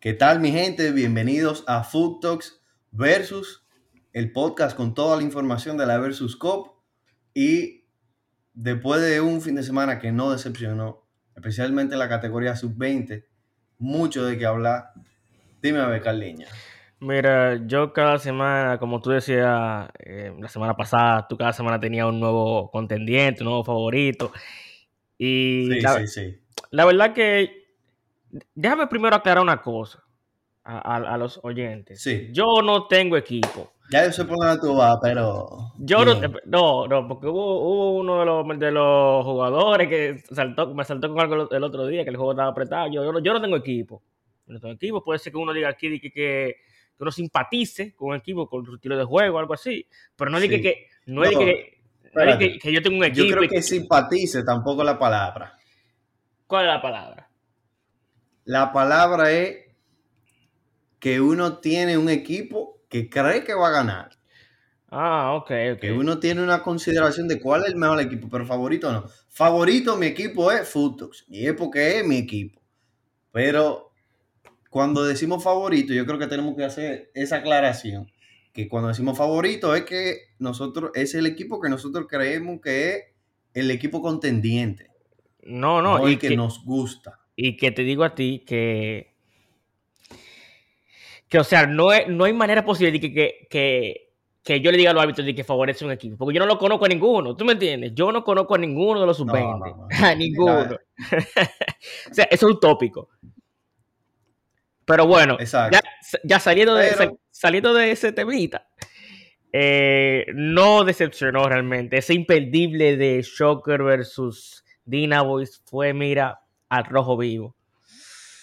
¿Qué tal mi gente? Bienvenidos a Food Talks versus el podcast con toda la información de la Versus Cop y después de un fin de semana que no decepcionó, especialmente en la categoría sub-20, mucho de qué hablar. Dime a ver, Carliña. Mira, yo cada semana, como tú decías eh, la semana pasada, tú cada semana tenías un nuevo contendiente, un nuevo favorito. Y Sí, la, sí, sí. la verdad que, déjame primero aclarar una cosa a, a- a los oyentes. Sí. Yo no tengo equipo. Ya yo sé por dónde tú vas, pero... Yo no, no, no, porque hubo, hubo uno de los, de los jugadores que saltó, me saltó con algo el otro día, que el juego estaba apretado. Yo, yo, no, yo no tengo equipo. Yo no tengo equipo. Puede ser que uno diga aquí que, que, que uno simpatice con un equipo, con su estilo de juego, algo así. Pero no diga Sí. que, no No, que, no que, que yo tengo un Yo equipo. creo y que simpatice tampoco la palabra. ¿Cuál es la palabra? La palabra es que uno tiene un equipo que cree que va a ganar. Ah, ok, ok. Que uno tiene una consideración de cuál es el mejor equipo, pero favorito no. Favorito mi equipo es Futox. Y es porque es mi equipo. Pero cuando decimos favorito, yo creo que tenemos que hacer esa aclaración. Que cuando decimos favorito es que nosotros, es el equipo que nosotros creemos que es el equipo contendiente. No, No, no, el y que, que, nos gusta. Y que te digo a ti que, que o sea, no, es- no hay manera posible de que, que, que, que yo le diga a los árbitros de que favorece un equipo, porque yo no lo conozco a ninguno, ¿tú me entiendes? Yo no conozco a ninguno de los No, sub-20, no, no. a ninguno. o sea, eso es utópico. Pero bueno, ya, ya saliendo, de, Pero- sal- saliendo de ese temita, eh, no decepcionó realmente. Ese imperdible de Shocker versus Dina Boys fue, mira, al rojo vivo.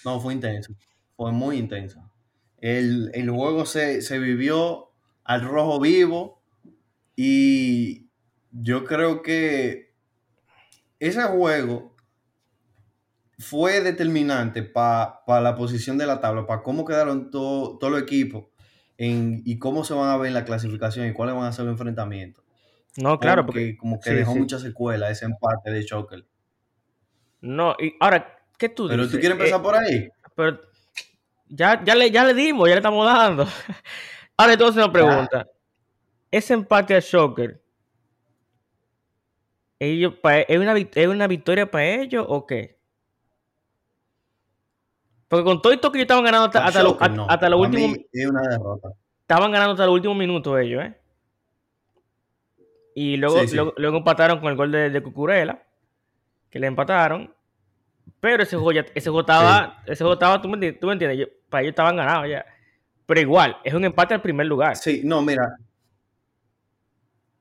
No, fue intenso. Fue muy intenso. El, el juego se, se vivió al rojo vivo y yo creo que ese juego fue determinante para la posición de la tabla, para cómo quedaron to- todos los equipos en- y cómo se van a ver en la clasificación y cuáles van a ser los enfrentamientos. No, claro, porque, porque como que sí, dejó sí. mucha secuela ese empate de Choker. No, y ahora, ¿qué tú Pero dices? tú quieres empezar Eh, por ahí. pero ya, ya, le, ya le dimos, ya le estamos dando. Ahora entonces una pregunta. Ese empate a Shocker, ellos, ¿es, una, ¿es una victoria para ellos o qué? Porque con todo esto que ellos estaban ganando hasta, hasta, lo- no. hasta los últimos es una derrota. estaban ganando hasta los últimos minutos ellos, ¿eh? Y luego, Sí, sí. luego, luego empataron con el gol de, de Cucurella, que le empataron. Pero ese juego, ya, ese juego estaba, ese juego estaba, tú me entiendes, tú me entiendes, Yo- para ellos estaban ganados ya. Pero igual, es un empate al primer lugar. Sí, no, mira.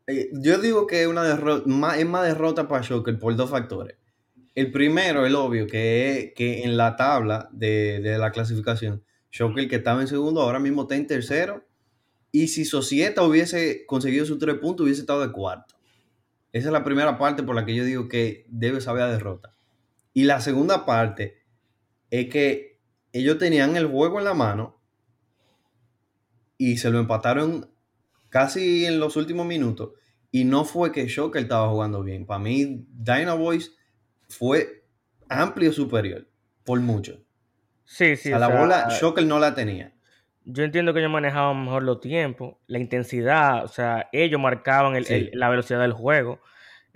Eh, yo digo que es una derrota, más, es más derrota para Shocker por dos factores. El primero, el obvio, que es que en la tabla de, de la clasificación, Shocker que estaba en segundo, ahora mismo está en tercero. Y si Societa hubiese conseguido sus tres puntos, hubiese estado de cuarto. Esa es la primera parte por la que yo digo que debe saber a derrota. Y la segunda parte es que ellos tenían el juego en la mano y se lo empataron casi en los últimos minutos. Y no fue que Shocker estaba jugando bien. Para mí, Dynaboys fue amplio superior, por mucho. Sí, sí. a o la sea, bola, Shocker no la tenía. Yo entiendo que ellos manejaban mejor los tiempos, la intensidad, o sea, ellos marcaban el- Sí. el- la velocidad del juego.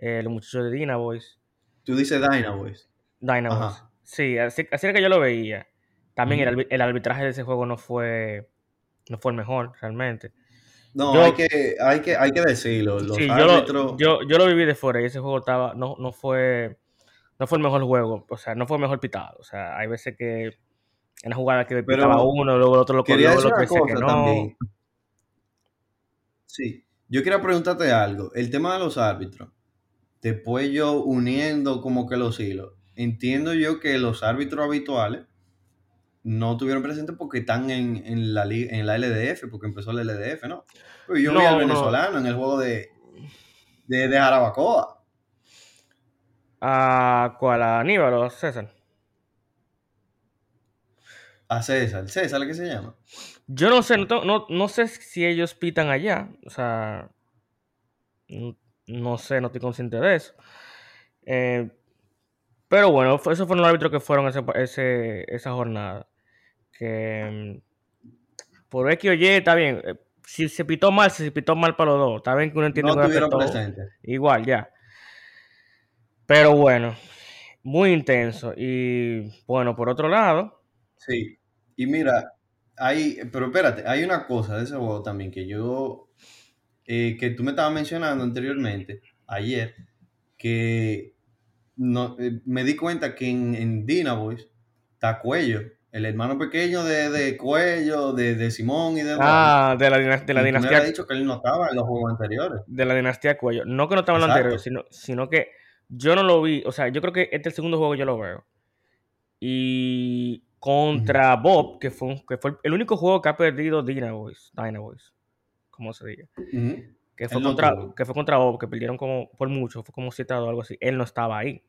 eh, los muchachos de Boys. Tú dices. Dynaboys. Ajá. Sí, así, así era que yo lo veía. También el, arbitraje de ese juego no fue, no fue el mejor, realmente. No, Yo- hay, que, hay, que, hay que decirlo. Los Sí, yo árbitros. lo, yo, yo lo viví de fuera y ese juego estaba, no, no fue, no fue el mejor juego, o sea, no fue el mejor pitado. O sea, hay veces que en la jugada que Pero pitaba uno, luego el otro lo Quería luego el una otro que no. también. Sí, yo quería preguntarte algo. El tema de los árbitros. Después yo uniendo como que los hilos. Entiendo yo que los árbitros habituales no tuvieron presente porque están en, en la, en la LDF, porque empezó la LDF, ¿no? Pero yo vi al no. venezolano en el juego de, de, de Jarabacoa. ¿A cuál? ¿A Aníbal o César? A César. César, ¿qué se llama? Yo no sé, no, tengo- no, no sé si ellos pitan allá, o sea, no sé, no estoy consciente de eso. Eh, pero bueno, esos fueron los árbitros que fueron ese, ese- esa jornada. que mm, por X o Y está bien. eh, Si se pitó mal, si se pitó mal para los dos. Está bien que uno entiende No que presentes. Igual, ya. Pero bueno, muy intenso. Y bueno, por otro lado, Sí. Y mira, hay, pero espérate, hay una cosa de ese juego también que yo, eh, que tú me estabas mencionando anteriormente, ayer, que no, eh, me di cuenta que en, en Dina Boys está Cuello, el hermano pequeño de, de Cuello, de, de Simón y de ah, de la, de la tú me dinastía habías dicho que él no estaba en los juegos anteriores. de la dinastía Cuello. No que no estaba en lo Exacto. anterior, sino, sino que yo no lo vi. O sea, yo creo que este es el segundo juego que yo lo veo. Y contra Bob, que fue, un- que fue el único juego que ha perdido Dina Boys, Dyna Boys, como se diga. Que fue, no contra, que fue contra Bob, que perdieron como por mucho, fue como 7 o algo así. Él no estaba ahí.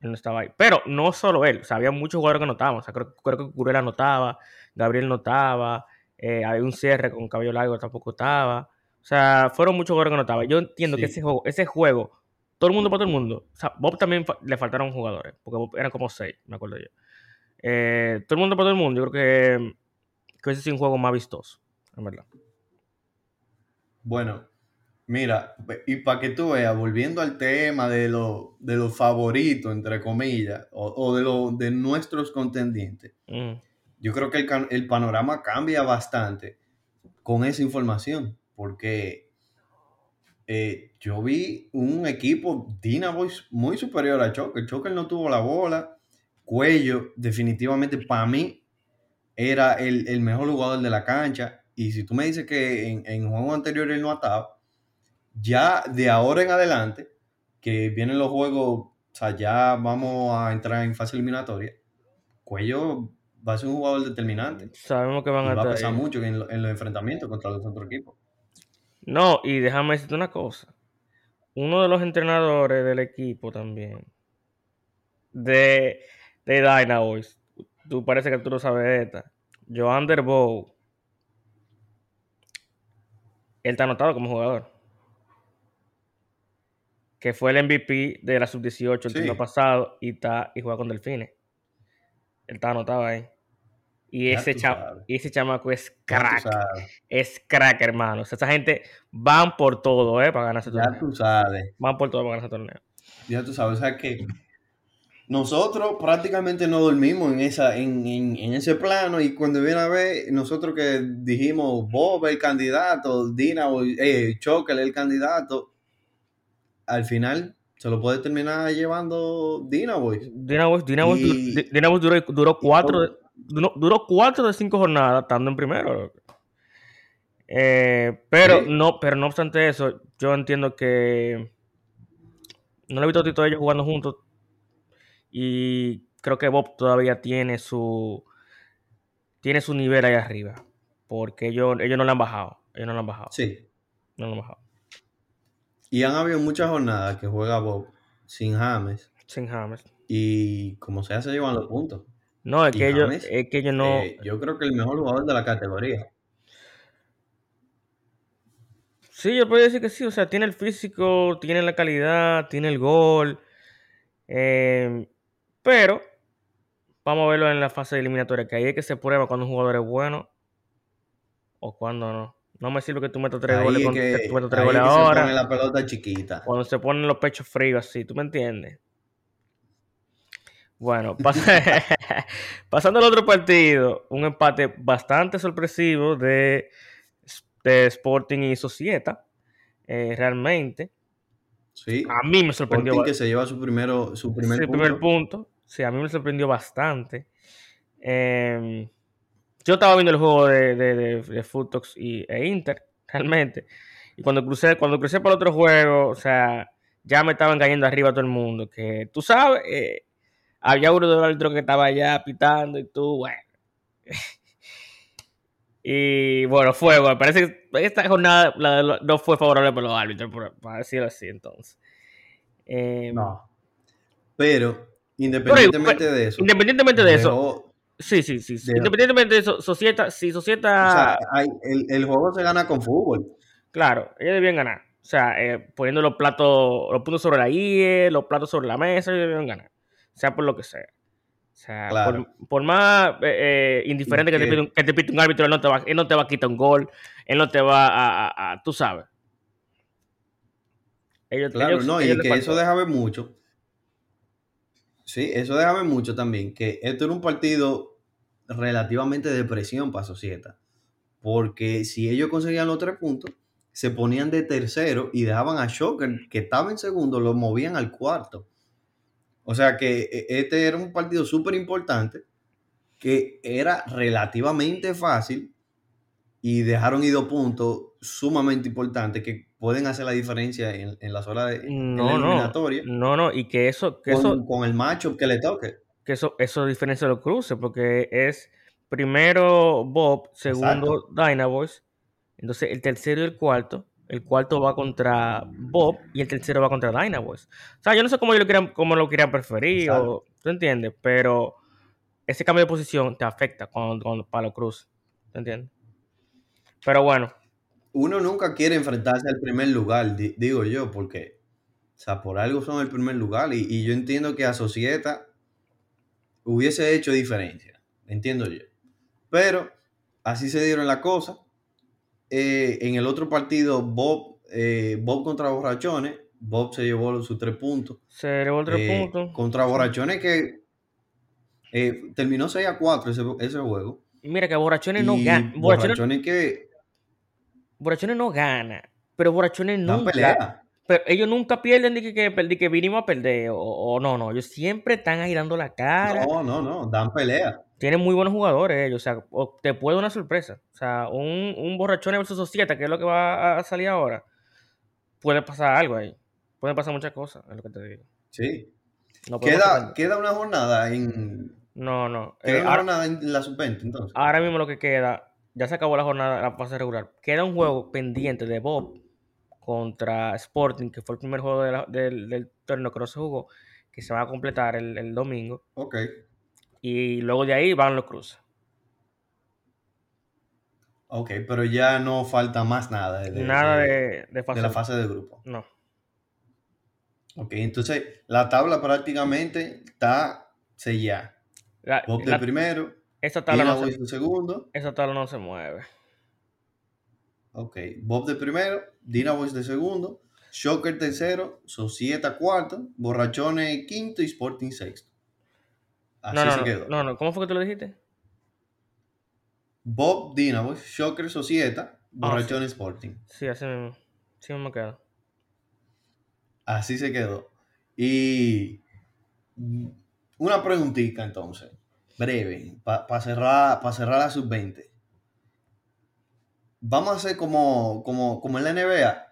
Él no estaba ahí. Pero no solo él, o sea, había muchos jugadores que no estaban. O sea, creo, creo que Curela no estaba, Gabriel no estaba, eh, había un cierre con cabello largo tampoco estaba. O sea, fueron muchos jugadores que no estaban. Yo entiendo que ese juego, ese juego, todo el mundo para todo el mundo. O sea, Bob también fa- le faltaron jugadores, porque Bob eran como 6, me acuerdo yo. Eh, todo el mundo para todo el mundo, yo creo que, que ese es un juego más vistoso, en verdad. Bueno, mira, y para que tú veas, volviendo al tema de los de los favoritos, entre comillas, o, o de, lo, de nuestros contendientes, Mm. yo creo que el, el panorama cambia bastante con esa información, porque eh, yo vi un equipo Dina Boys muy superior a Choker. Choker no tuvo la bola, Cuello, definitivamente para mí era el, el mejor jugador de la cancha. Y si tú me dices que en, en juegos anteriores no estaba, ya de ahora en adelante, que vienen los juegos, o sea, ya vamos a entrar en fase eliminatoria, Cuello va a ser un jugador determinante. Sabemos que Y van a va a pesar mucho en, lo- en los enfrentamientos contra los otros equipos. No, y déjame decirte una cosa. Uno de los entrenadores del equipo también, de, de Dyna Boys, tú parece que tú lo sabes de esta, Joan Derbow, él está anotado como jugador. Que fue el MVP de la sub-18 el Sí. torneo pasado y, está, y juega con Delfines. Él está anotado ahí. Y Ya ese, tú cha- sabes. y ese chamaco es Ya crack. Es crack, hermano. O sea, esa gente van por todo, ¿eh? Para ganar ese Ya torneo. tú sabes. Van por todo para ganar ese torneo. Ya tú sabes. O sea que nosotros prácticamente no dormimos en, esa, en, en- en ese plano. Y cuando viene a ver, nosotros que dijimos Bob el candidato, Dina, eh, Choker el candidato, al final se lo puede terminar llevando Dina Boys. Dina Boys, Dina Boys Y- Di- Dina Boys duró, duró cuatro, duró, duró cuatro de cinco jornadas estando en primero. Eh, pero, Sí. no, pero no obstante eso, yo entiendo que no lo he visto a Tito ellos jugando juntos. Y creo que Bob todavía tiene su tiene su nivel ahí arriba. Porque ellos, ellos no le han bajado. Ellos no le han bajado. Sí. No le han bajado. Y han habido muchas jornadas que juega Bob sin James. Sin James. Y como sea, se llevan los puntos. No, es Y que ellos, James, es que ellos no. Eh, yo creo que el mejor jugador de la categoría. Sí, yo puedo decir que sí, o sea, tiene el físico, tiene la calidad, tiene el gol, eh, pero vamos a verlo en la fase eliminatoria, que ahí es que se prueba cuando un jugador es bueno o cuando no. No me sirve que tú metas tres Ahí goles, es con- que, tú metas tres ahí goles es que se ahora, pone la pelota chiquita. cuando se ponen los pechos fríos así, ¿tú me entiendes? Bueno, pas- pasando al otro partido, un empate bastante sorpresivo de, de Sporting y Societa, eh, realmente. Sí. A mí me sorprendió. Sporting que se lleva su primero, su primer Sí, el punto. primer punto. Sí, a mí me sorprendió bastante. Eh, yo estaba viendo el juego de, de, de, de y, e Inter, realmente. Y cuando crucé, cuando crucé por otro juego, o sea, ya me estaban cayendo arriba todo el mundo. Que tú sabes, eh, había uno de los árbitros que estaba allá pitando y tú, bueno. y bueno, fue, bueno, parece que esta jornada no fue favorable para los árbitros, para decirlo así, entonces. Eh, No. Pero, independientemente de eso. Independientemente de eso, sí, sí, sí. sí. de- Independientemente de eso, Societa, si o Societa, sea, hay- el, el juego se gana con fútbol. claro, ellos debían ganar. O sea, eh, poniendo los platos, los puntos sobre la IE, los platos sobre la mesa, ellos debían ganar. Sea por lo que sea. O sea, Claro. por, por más eh, eh, indiferente que, te pite un, que te pite un árbitro, él no, te va, él no te va a quitar un gol, él no te va a, a- a- tú sabes. Ellos, Claro, ellos- no, y ellos le que eso deja ver mucho. Sí, eso deja ver mucho también, que esto era un partido relativamente de presión para Societa. Porque si ellos conseguían los tres puntos, se ponían de tercero y dejaban a Shocker, que estaba en segundo, lo movían al cuarto. O sea que eh, este era un partido súper importante, que era relativamente fácil y dejaron ir dos puntos sumamente importantes que pueden hacer la diferencia en, en las horas de en la No, no, eliminatoria no, no, y que eso, que con, eso, con el matchup que le toque. que eso, eso diferencia los cruces, porque es primero Bob, segundo Dynaboys, entonces el tercero y el cuarto, el cuarto va contra Bob y el tercero va contra Dynaboys. O sea, yo no sé cómo, yo lo, querían, cómo lo querían preferir, o, ¿tú entiendes? Pero ese cambio de posición te afecta cuando, cuando- para los cruces, ¿tú entiendes? Pero bueno, Uno nunca quiere enfrentarse al primer lugar, di- digo yo, porque, o sea, por algo son el primer lugar y, y yo entiendo que a Societa hubiese hecho diferencia, entiendo yo. Pero así se dieron las cosas. Eh, en el otro partido, Bob, eh, Bob contra Borrachones, Bob se llevó sus tres puntos. se llevó el tres Eh, puntos. Contra Borrachones que eh, terminó 6 a 4 ese, ese juego. Mira que Borrachones no gana. Borrachones, Borrachones que Borrachones no gana. Pero Borrachones nunca. pelea. Pero ellos nunca pierden de que, que, que vinimos a perder. O, o no, no. Ellos siempre están ahí dando la cara. No, no, no, dan pelea. Tienen muy buenos jugadores ellos. O sea, te puede dar una sorpresa. O sea, un, un Borrachones versus Societa, que es lo que va a salir ahora. Puede pasar algo ahí. Pueden pasar muchas cosas, es lo que te digo. Sí. No Queda, queda una jornada en. No, no. Queda Eh, una ahora, jornada en la sub-20, entonces. ahora mismo lo que queda, ya se acabó la jornada, la fase regular. Queda un juego pendiente de Bob contra Sporting, que fue el primer juego de la- del, del torneo que no se jugó, que se va a completar el, el domingo. Ok. Y luego de ahí van los cruces. Ok, pero ya no falta más nada de, de- Nada de- de, de fase. de la fase de grupo. No. Ok, entonces la tabla prácticamente está sellada. La- Bob de la- primero, esa, tabla Dina no Boys se, de segundo. esa tabla no se mueve. Ok, Bob de primero, Dina Boys de segundo, Shocker tercero, Societa cuarto, Borrachones quinto y Sporting sexto. Así No, no, se quedó. no, no. ¿Cómo fue que tú lo dijiste? Bob Dynamos, Shocker Societa, Ah, Borrachones Sporting. Sí, así mismo. Sí mismo queda. Así se quedó. Y una preguntita entonces, breve, para cerrar, pa cerrar la sub-20. Vamos a hacer como, como, como en la NBA.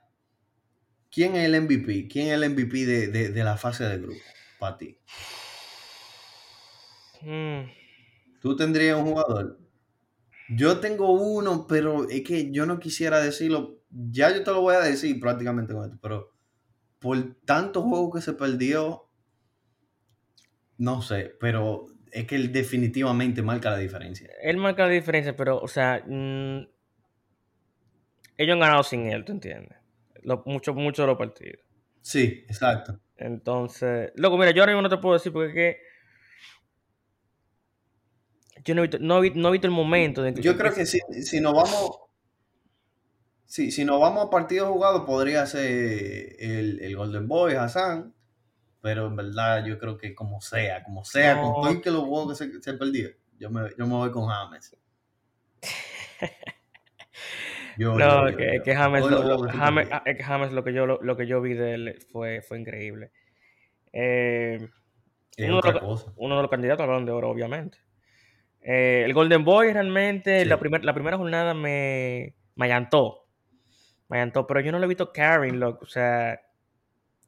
¿Quién es el MVP? ¿Quién es el MVP de, de- de la fase de grupo para ti? Mm, ¿Tú tendrías un jugador? Yo tengo uno, pero es que yo no quisiera decirlo. Ya yo te lo voy a decir prácticamente con esto, pero por tantos juegos que se perdió, no sé, pero es que él definitivamente marca la diferencia. él marca la diferencia, pero, o sea, mm, ellos han ganado sin él, ¿tú entiendes? Lo- mucho, mucho de los partidos. Sí, exacto. Entonces, loco, mira, yo ahora mismo no te puedo decir porque es que yo no he visto, no he vi- no he visto el momento de Yo creo que si, si nos vamos. Si, si nos vamos a partidos jugados, podría ser el, el Golden Boy, Hassan. Pero en verdad, yo creo que como sea, como sea, No. con todo y que los juegos que se, se perdieron, yo me, yo me voy con James. Yo, No, yo, que, yo. que James, lo, James, que James lo que yo lo, lo que yo vi de él fue, fue increíble. Eh, Es uno, de otra los, cosa. uno de los candidatos al Balón de Oro, obviamente. Eh, el Golden Boy realmente, Sí. la, primer- la primera jornada me, me allantó. Me allantó, pero yo no lo he visto carrying, loco. O sea,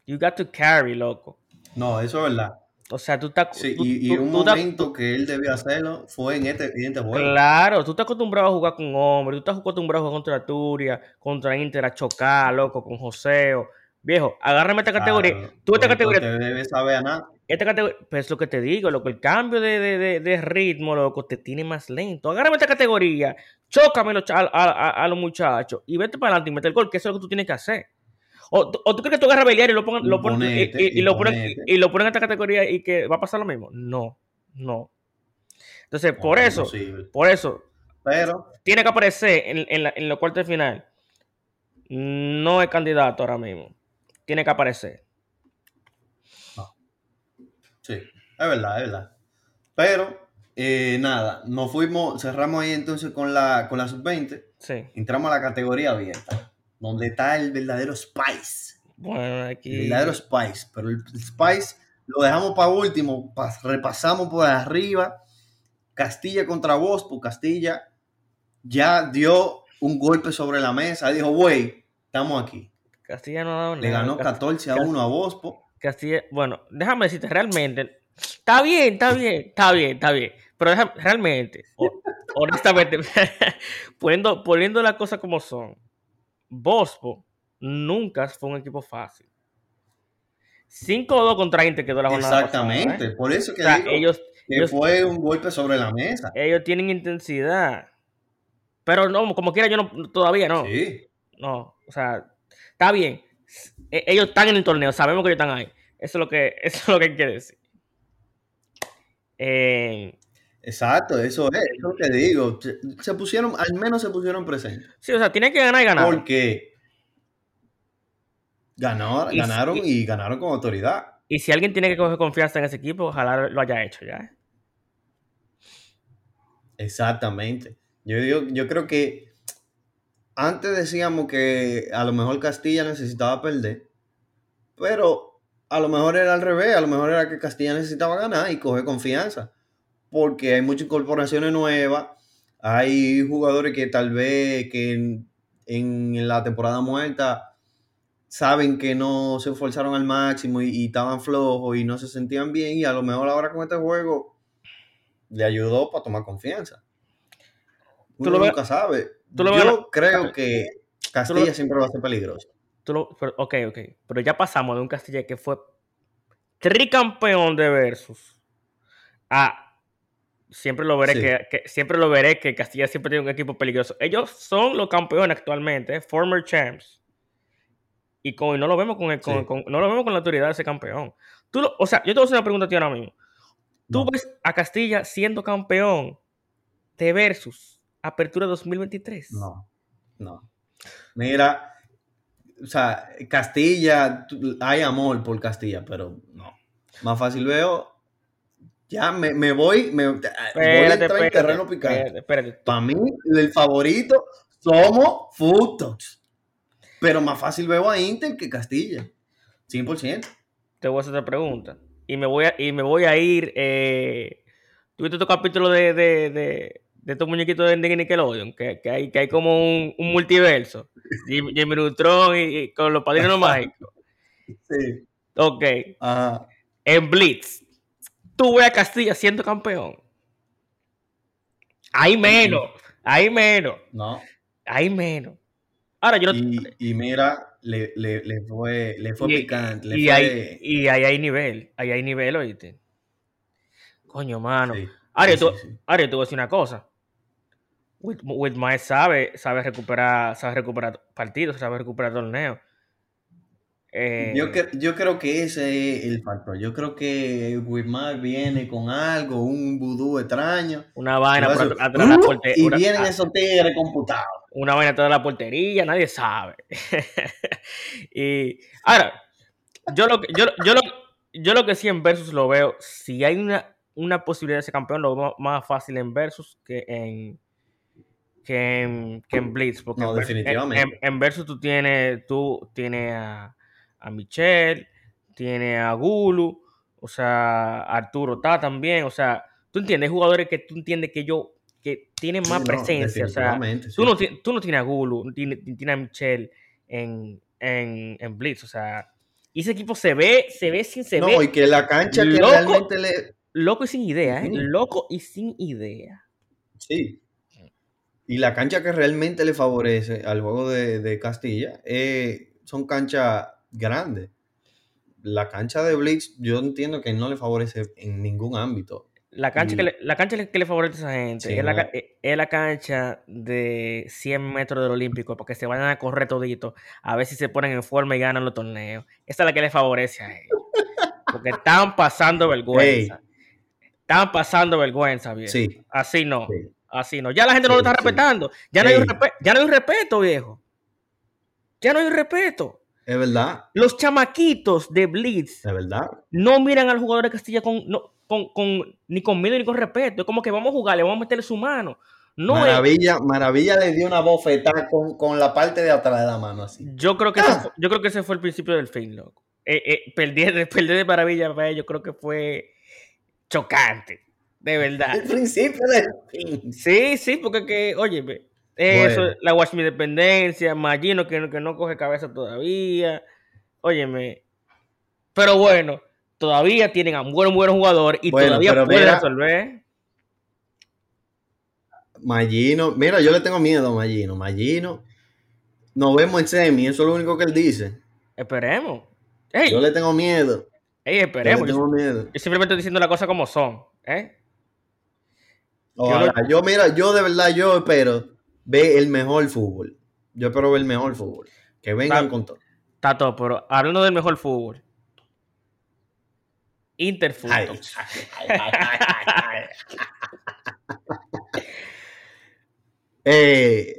you got to carry, loco. No, eso es verdad. O sea, tú estás... Sí, tú- y, un tú momento que él debió hacerlo fue en este, en este juego. Claro, tú estás acostumbrado a jugar con hombres, tú estás acostumbrado a jugar contra Turia, contra Inter, a chocar, loco, con Joseo. Viejo, agárrame esta categoría. Claro, Tú esta no- no categoría, te debes saber a nada. esta categoría, pues es lo que te digo, loco, el cambio de, de- de- de ritmo, loco, te tiene más lento. Agárrame esta categoría, chócame los cha- a, a- a los muchachos y vete para adelante y mete el gol, que eso es lo que tú tienes que hacer. O, tú- o tú crees que tú agarras a Beliar y lo ponen, lo ponen- y- Imponente, y, y lo ponen, y, lo ponen en esta categoría y que va a pasar lo mismo. No, No. Entonces, No, por eso, por eso, Pero, tiene que aparecer en, en, la- en los cuartos de final. No es candidato ahora mismo. Tiene que aparecer. sí, es verdad, es verdad. Pero, eh, nada, nos fuimos, cerramos ahí entonces con la, con la sub-20. Sí. Entramos a la categoría abierta, donde está el verdadero Spice. Bueno, El aquí. verdadero Spice. Pero el Spice lo dejamos para último, pas- repasamos por arriba. Castilla contra Bospo. Castilla ya dio un golpe sobre la mesa. Dijo, güey, estamos aquí. Castilla no ha dado Le nada. ganó Cast- 14 a 1 a Bospo. Castilla, bueno, déjame decirte, realmente, está bien, está bien, está bien, está bien, pero realmente, honestamente, poniendo, poniendo las cosas como son, Bospo nunca fue un equipo fácil. 5-2 contra Inter quedó la jornada Exactamente. pasada, ¿eh? Por eso que O sea, digo ellos, que ellos- fue un golpe sobre la mesa. ellos tienen intensidad, pero no, como quiera yo no, todavía no. Sí. No, o sea, está bien. E- Ellos están en el torneo, sabemos que ellos están ahí. Eso es lo que, eso es lo que hay que decir. Eh, Exacto, eso es, eso que digo. Se, se pusieron, al menos se pusieron presentes. sí, o sea, tienen que ganar y ganar. Porque ganó- Y- ganaron y- y ganaron con autoridad. Y si alguien tiene que coger confianza en ese equipo, ojalá lo haya hecho ya. ¿eh? Exactamente. Yo digo, yo creo que antes decíamos que a lo mejor Castilla necesitaba perder, pero a lo mejor era al revés, a lo mejor era que Castilla necesitaba ganar y coger confianza, porque hay muchas incorporaciones nuevas, hay jugadores que tal vez que en, en la temporada muerta saben que no se esforzaron al máximo y, y estaban flojos y no se sentían bien y a lo mejor ahora con este juego le ayudó para tomar confianza. Tú Uno lo ves- nunca sabe. tú lo Yo ves- creo que Castilla lo- siempre va a ser peligroso. Tú lo- pero- ok, ok. Pero ya pasamos de un Castilla que fue tricampeón de Versus a siempre lo veré Sí. que, que- siempre lo veré que Castilla siempre tiene un equipo peligroso. Ellos son los campeones actualmente, former champs. Y, con, y no lo vemos con, el- con- Sí. con- no lo vemos con la autoridad de ese campeón. Tú lo- o sea, yo te voy a hacer una pregunta a ti ahora mismo. ¿Tú No. ves a Castilla siendo campeón de Versus Apertura 2023? No, no. Mira, o sea, Castilla, hay amor por Castilla, pero no. Más fácil veo. Ya me, me voy, me, voy a Espérate, entrar en terreno picante. Para mí, el favorito somos Futox. Pero más fácil veo a Inter que Castilla. 100%. te voy a hacer otra pregunta. Y me voy a, y me voy a ir. Eh, ¿Tuviste tu capítulo de, de, de, de estos muñequitos de Nickelodeon? Que, que, hay, que hay como un, un multiverso. Jimmy, Jimmy Neutron y, y con los padrinos mágicos. Sí. Ok. Ajá. En Blitz, tú ves a Castilla siendo campeón. Hay menos. Hay menos. No. Hay menos. Ahora yo no. Y, y mira, le, le, le fue, le fue y, picante. Le y fue, ahí, y ahí hay nivel. Ahí hay nivel, oíste. Coño, mano. sí, Ahora, sí, tú, sí, voy a decir una cosa. Whitmire sabe, sabe recuperar, sabe recuperar partidos, sabe recuperar torneos. Eh, Yo, cre- yo creo que ese es el factor. Yo creo que Wilmar viene con algo, un vudú extraño. una vaina por atrás de la ¡uh! portería. y vienen ah, esos tigres computados. una vaina atrás de la portería, nadie sabe. y ahora, yo lo que, yo, yo lo, yo lo que sí en Versus lo veo, si hay una, una posibilidad de ser campeón, lo veo más fácil en Versus que en que en, que en Blitz. Porque No, en, Versus- en- definitivamente. En, en Versus tú tienes, tú tienes a, a Michelle, tienes a Gulu, o sea, Arturo está también, o sea, tú entiendes, jugadores que tú entiendes que yo, que tienen más no, presencia, o sea, tú no, tú no tienes a Gulu, no tienes, tienes a Michelle en, en, en Blitz, o sea, y ese equipo se ve, se ve sin, se no, ve y que la cancha que loco. realmente le. loco y sin idea, ¿eh? Loco y sin idea. Sí. Y la cancha que realmente le favorece al juego de, de Castilla eh, son canchas grandes. La cancha de Blitz, yo entiendo que no le favorece en ningún ámbito. La cancha, Y- que le, la cancha que le favorece a esa gente Sí, es, la, no. eh, es la cancha de 100 metros del Olímpico, porque se vayan a correr todito, a ver si se ponen en forma y ganan los torneos. Esa es la que le favorece a ellos. Porque están pasando vergüenza. Estaban pasando vergüenza, viejo. Sí. Así no. Sí. Así no. Ya la gente no lo está respetando. Ya no, hay un ya no hay un respeto, viejo. Ya no hay un respeto. Es verdad, Los chamaquitos de Blitz es verdad. no miran al jugador de Castilla con, no, con, con- ni con miedo ni con respeto. Es como que vamos a jugar, le vamos a meterle su mano. No es- Maravilla, Maravilla le dio una bofetada con, con la parte de atrás de la mano así. yo creo que ese fue, yo creo que ese fue el principio del fin, loco. Eh, eh, perder, perder de maravilla para ellos creo que fue chocante. De verdad. El principio del fin. Sí, sí, porque que, oye, ve, eso, Bueno. la Watch Mi Dependencia, Magino que, no- que no coge cabeza todavía. Óyeme. Pero bueno, todavía tienen a un buen, buen jugador y Bueno, todavía pueden mira- resolver. Mallino, mira, yo le tengo miedo a Mallino. Mallino, nos vemos en semi, eso es lo único que él dice. Esperemos. Ey, Yo le tengo miedo. ey, Yo le esperemos. Yo, tengo miedo. yo simplemente estoy diciendo las cosas como son. ¿eh? Ojalá. Yo, mira, yo de verdad, yo espero ver el mejor fútbol. Yo espero ver el mejor fútbol. Que vengan Va- con todo. Todo, pero hablando del mejor fútbol. Interfútbol. Ay, ay, ay, eh,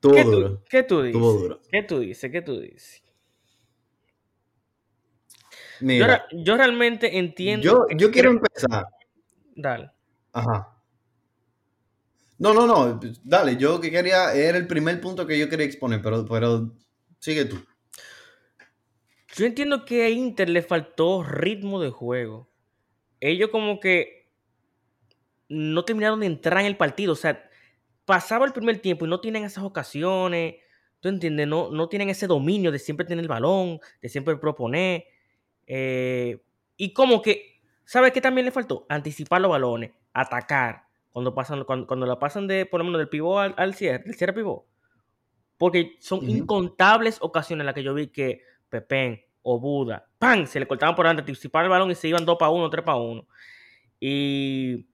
¿Qué, tú. ¿Qué tú dices? Duro. ¿Qué tú dices? ¿Qué tú dices? Yo, Mira, re- yo realmente entiendo. yo, yo quiero empezar. Dale. Ajá. No, no, no. Dale, yo que quería, era el primer punto que yo quería exponer, pero, pero sigue tú. Yo entiendo que a Inter le faltó ritmo de juego. Ellos como que no terminaron de entrar en el partido. O sea, pasaba el primer tiempo y no tienen esas ocasiones. ¿Tú entiendes? No, no tienen ese dominio de siempre tener el balón, de siempre proponer. Eh, y como que, ¿sabes qué también le faltó? Anticipar los balones, atacar. Cuando pasan, cuando, cuando la pasan de, por lo menos, del pivot al, al cierre, del cierre pivot. Porque son Ujú. incontables ocasiones en las que yo vi que Pepén o Buda, ¡pam! Se le cortaban por delante, anticipaban el balón y se iban 2 para 1, 3 para 1. Y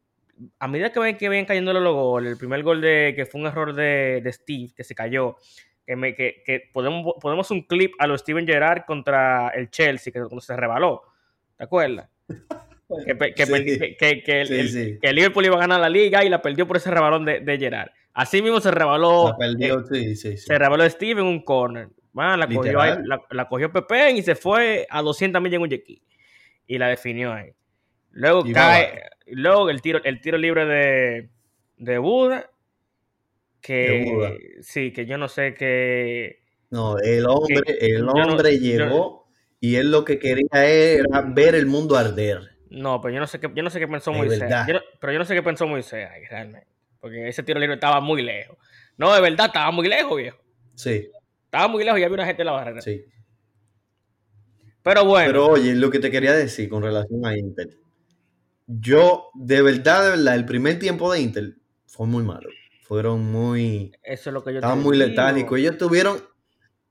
a medida que ven que ven cayendo los goles, el primer gol de que fue un error de, de Steve, que se cayó, que, me, que, que podemos, podemos un clip a lo Steven Gerrard contra el Chelsea, que cuando se rebaló. ¿Te acuerdas? Que, pe- que, Sí. perdi- que- que- que el, Sí, el- sí. que el Liverpool iba a ganar la liga y la perdió por ese rebalón de, de Gerrard. Así mismo se rebaló. Perdió, eh, se rebaló Steve en un corner. Man, la, cogió la, la cogió Pepe y se fue a 200 millas en un yequi. Y la definió ahí. Luego Y cae. Luego el tiro, el tiro libre de, de Buda. Que De Buda. sí, que yo no sé qué. No, el hombre, el no- hombre yo- llegó y él lo que quería era ver el mundo arder. No, pero yo no sé qué, yo no sé qué pensó Es Moisés. verdad. Yo no- pero yo no sé qué pensó Moisés ahí, realmente. Porque ese tiro libre estaba muy lejos. No, de verdad, estaba muy lejos, viejo. Sí, Estaba muy lejos y había una gente en la barrera. sí. Pero bueno. Pero oye, lo que te quería decir con relación a Inter. Yo, de verdad, de verdad, el primer tiempo de Inter fue muy malo. Fueron muy... eso es lo que yo Estaban muy digo. letárgicos. Ellos tuvieron...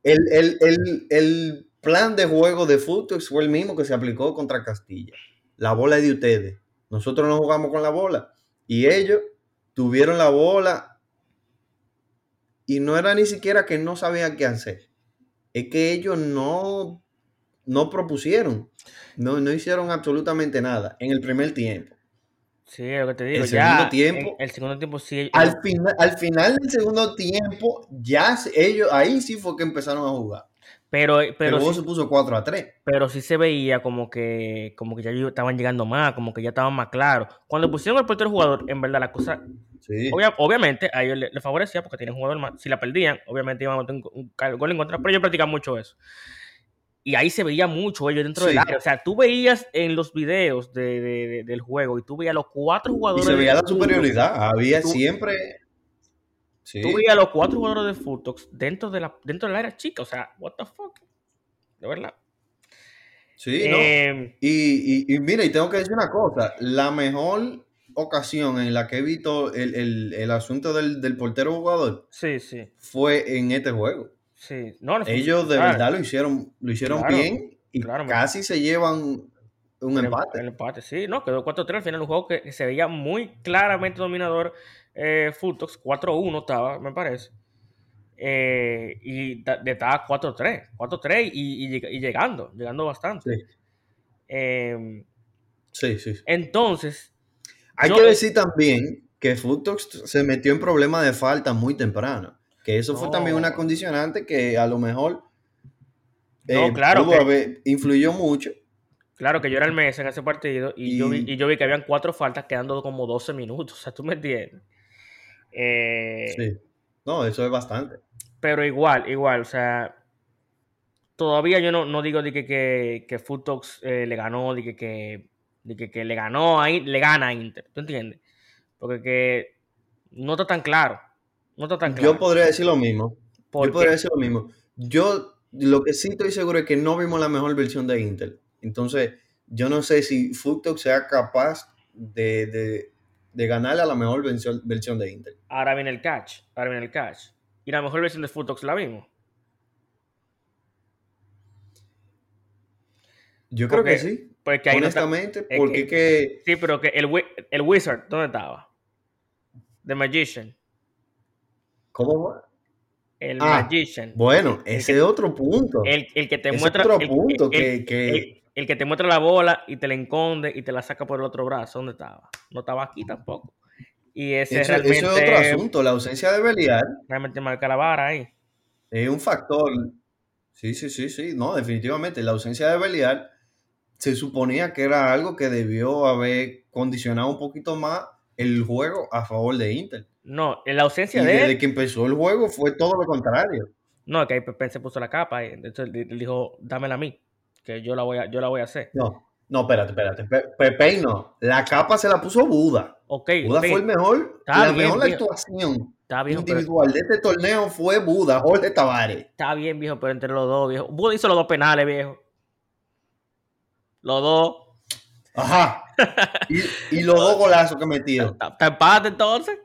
El, el- el- el plan de juego de Futex fue el mismo que se aplicó contra Castilla. La bola es de ustedes. Nosotros no jugamos con la bola. Y ellos tuvieron la bola y no era ni siquiera que no sabían qué hacer. Es que ellos no, no propusieron. No, no hicieron absolutamente nada en el primer tiempo. Sí, es lo que te digo. El ya, segundo tiempo- el segundo tiempo sí. Al, final al final del segundo tiempo, ya ellos, ahí sí fue que empezaron a jugar. Pero, Pero pero, sí, se puso 4 a 3. pero sí se veía como que, como que ya estaban llegando más, como que ya estaban más claros. Cuando pusieron el portero jugador, en verdad la cosa, Sí. obvia- obviamente a ellos les le favorecía porque un jugador más. Si la perdían, obviamente iban a meter un, gol en contra, pero ellos practican mucho eso. Y ahí se veía mucho ellos dentro del Sí. área. O sea, tú veías en los videos de- de- de- del juego y tú veías los cuatro Y jugadores. se veía la superioridad. Había Tú- siempre. Sí. Tú veías a los cuatro jugadores de Futox dentro, de la, dentro del área chica. O sea, what the fuck. De verdad. Sí, ¿no? Eh, Y, y, y mira, y tengo que decir una cosa. La mejor ocasión en la que he visto el, el- el asunto del, del portero jugador sí, sí. fue en este juego. Sí. No, Ellos de claro, verdad lo hicieron, lo hicieron Claro, bien y claro, casi se llevan un el- empate. El empate, sí. No, quedó 4-3 al final. Un juego que, que se veía muy claramente dominador. Eh, Futox 4-1 estaba, me parece. Eh, y estaba 4-3. 4-3 y, y y llegando. Llegando bastante. Sí. Eh, Sí, sí. sí. Entonces, Hay Yo- que decir también que Futox se metió en problemas de falta muy temprano. Que eso fue No. también una condicionante que a lo mejor No, eh, claro pudo que- haber- influyó mucho. Claro que yo era el mes en ese partido y, yo vi, Y- y yo vi que habían cuatro faltas quedando como 12 minutos. O sea, tú me entiendes. Eh, Sí. No, eso es bastante. Pero igual, igual, o sea, todavía yo no, no digo de que, que, que Futox eh, le ganó, de que, que, de que, que le ganó a le gana a Inter, ¿tú entiendes? Porque que no está tan claro, no está tan claro. Yo podría decir lo mismo. ¿Por Yo podría decir lo mismo. Yo lo que sí estoy seguro es que no vimos la mejor versión de Intel. Entonces, yo no sé si Futox sea capaz de, de, de ganarle a la mejor versión, versión de Intel. Ahora viene el catch, ahora viene el catch. Y la mejor versión de Futox la vimos. Yo creo Porque- que sí. Porque ahí no está- honestamente, es porque que, Sí, pero que el, el Wizard, ¿dónde estaba? The Magician. ¿Cómo va? El Ah, Magician. Bueno, ese es otro punto. El, el que te Ese es muestra. otro el- punto el- que- que- el- que te muestra la bola y te la esconde y te la saca por el otro brazo. ¿Dónde estaba? No estaba aquí tampoco. Y ese Eso, realmente, eso es otro asunto. La ausencia de Belial realmente marca la vara ahí. es un factor. Sí, sí, sí, sí. No, definitivamente. La ausencia de Belial se suponía que era algo que debió haber condicionado un poquito más el juego a favor de Inter. No, en la Y ausencia de desde él. que empezó el juego fue todo lo contrario. No, que ahí Pepe se puso la capa. Y entonces él dijo, dámela a mí. Que yo la voy a, yo la voy a hacer. No, no, espérate, espérate. Pe- Pepe no. La capa se la puso Buda. Ok, Buda fue el mejor, Está la bien, mejor viejo. actuación está bien, pero, individual de este torneo fue Buda, Jorge Tavares. está bien, viejo, pero entre los dos, viejo. Buda hizo los dos penales, viejo. Los dos. Ajá. Y, y los dos golazos que metió. ¿Está, está empate entonces?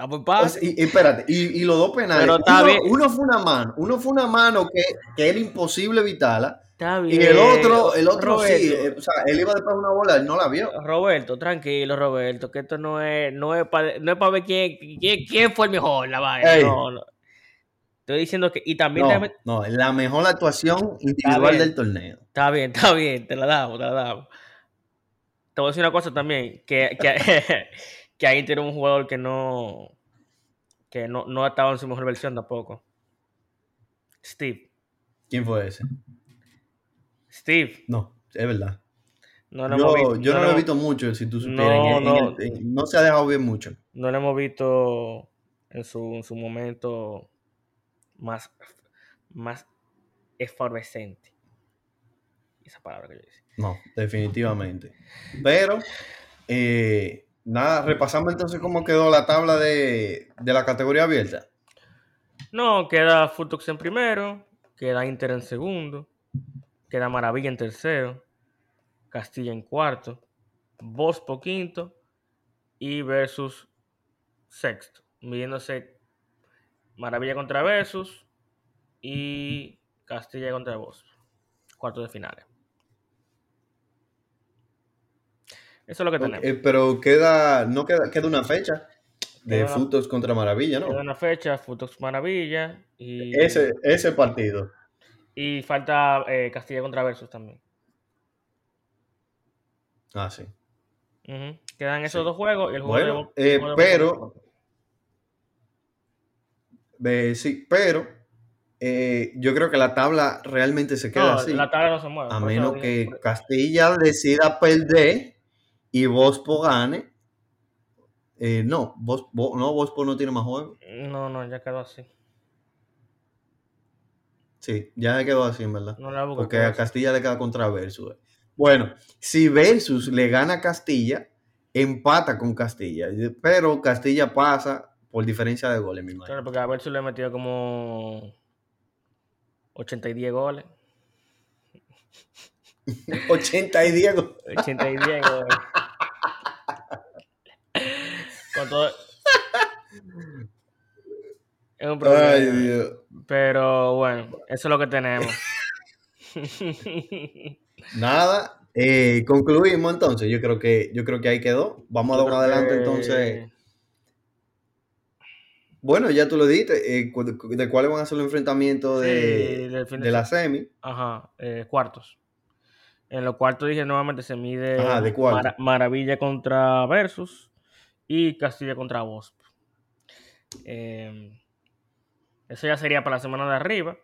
Estamos O empate. sea, y, espérate, y, y los dos penales. Pero está uno, bien. uno fue una mano, uno fue una mano que, que era imposible evitarla. Está Y el otro, el otro Roberto, sí, eh, o sea, él iba después de una bola, él no la vio. Roberto, tranquilo, Roberto, que esto no es, no es para no es pa ver quién, quién, quién fue el mejor, la vaina. Ey. No, no. Estoy diciendo que. Y también No, déjame- no, la mejor actuación individual bien. del torneo. Está bien, está bien, te la damos, te la damos. Te voy a decir una cosa también, que, que, que ahí tiene un jugador que no que no, no estaba en su mejor versión tampoco. Steve. ¿Quién fue ese? Steve. No, es verdad. No lo yo hemos visto, yo no, no lo he visto mucho, si tú supieras. No, en- en no. el- no se ha dejado ver mucho. no lo hemos visto en su, en su momento más, más efervescente. Esa palabra que yo dije. No, definitivamente. Pero, eh, nada, repasamos entonces cómo quedó la tabla de, de la categoría abierta. No, queda Futux en primero, queda Inter en segundo, queda Maravilla en tercero, Castilla en cuarto, Bospo quinto y Versus sexto, midiéndose Maravilla contra Versus y Castilla contra Bospo, cuarto de finales. Eso es lo que tenemos. Pero queda, no queda, queda una fecha de Queda Futos contra Maravilla, ¿no? Queda una fecha, Futux Maravilla y, Ese, ese partido. y falta eh, Castilla contra Versus también. Ah, sí. Quedan esos Sí. dos juegos y el juego de Bueno, Bo- eh, el juego de pero, eh, sí, pero eh, yo creo que la tabla realmente se queda No, así. la tabla no se mueve. A menos que Castilla decida perder y Bospo gane. Eh, no, Bos- Bo- no, Bospo no tiene más juegos. No, no, ya quedó así. Sí, ya se quedó así, en verdad. No la. Porque a Castilla le queda contra Versus. Bueno, si Versus le gana a Castilla, empata con Castilla. Pero Castilla pasa por diferencia de goles, mi Claro, porque a Versus le he metido como 80 y 10 goles. 80 y Diego. 80 y 10 goles. Con todo. Es un problema. Ay, Dios. Pero bueno, eso es lo que tenemos. Nada, eh, concluimos entonces. Yo creo que yo creo que ahí quedó. Vamos a dar un adelante entonces. Bueno, ya tú lo dijiste. eh, cu- de, cuáles van a ser los enfrentamientos Sí, de, de la semi. Ajá, eh, cuartos. En los cuartos dije nuevamente se mide Maravilla contra Versus y Castilla contra Wasp. Eh, eso ya sería para la semana de arriba.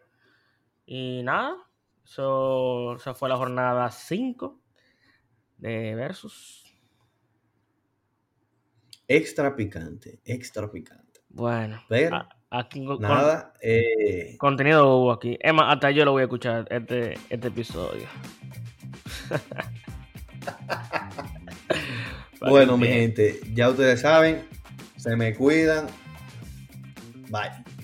Y nada, eso, esa fue la jornada 5 de Versus. Extra picante, extra picante. Bueno, Pero, a- aquí con- Nada, eh, contenido hubo aquí. Más, hasta yo lo voy a escuchar este, este episodio. Bueno, mi gente, ya ustedes saben, se me cuidan. Bye.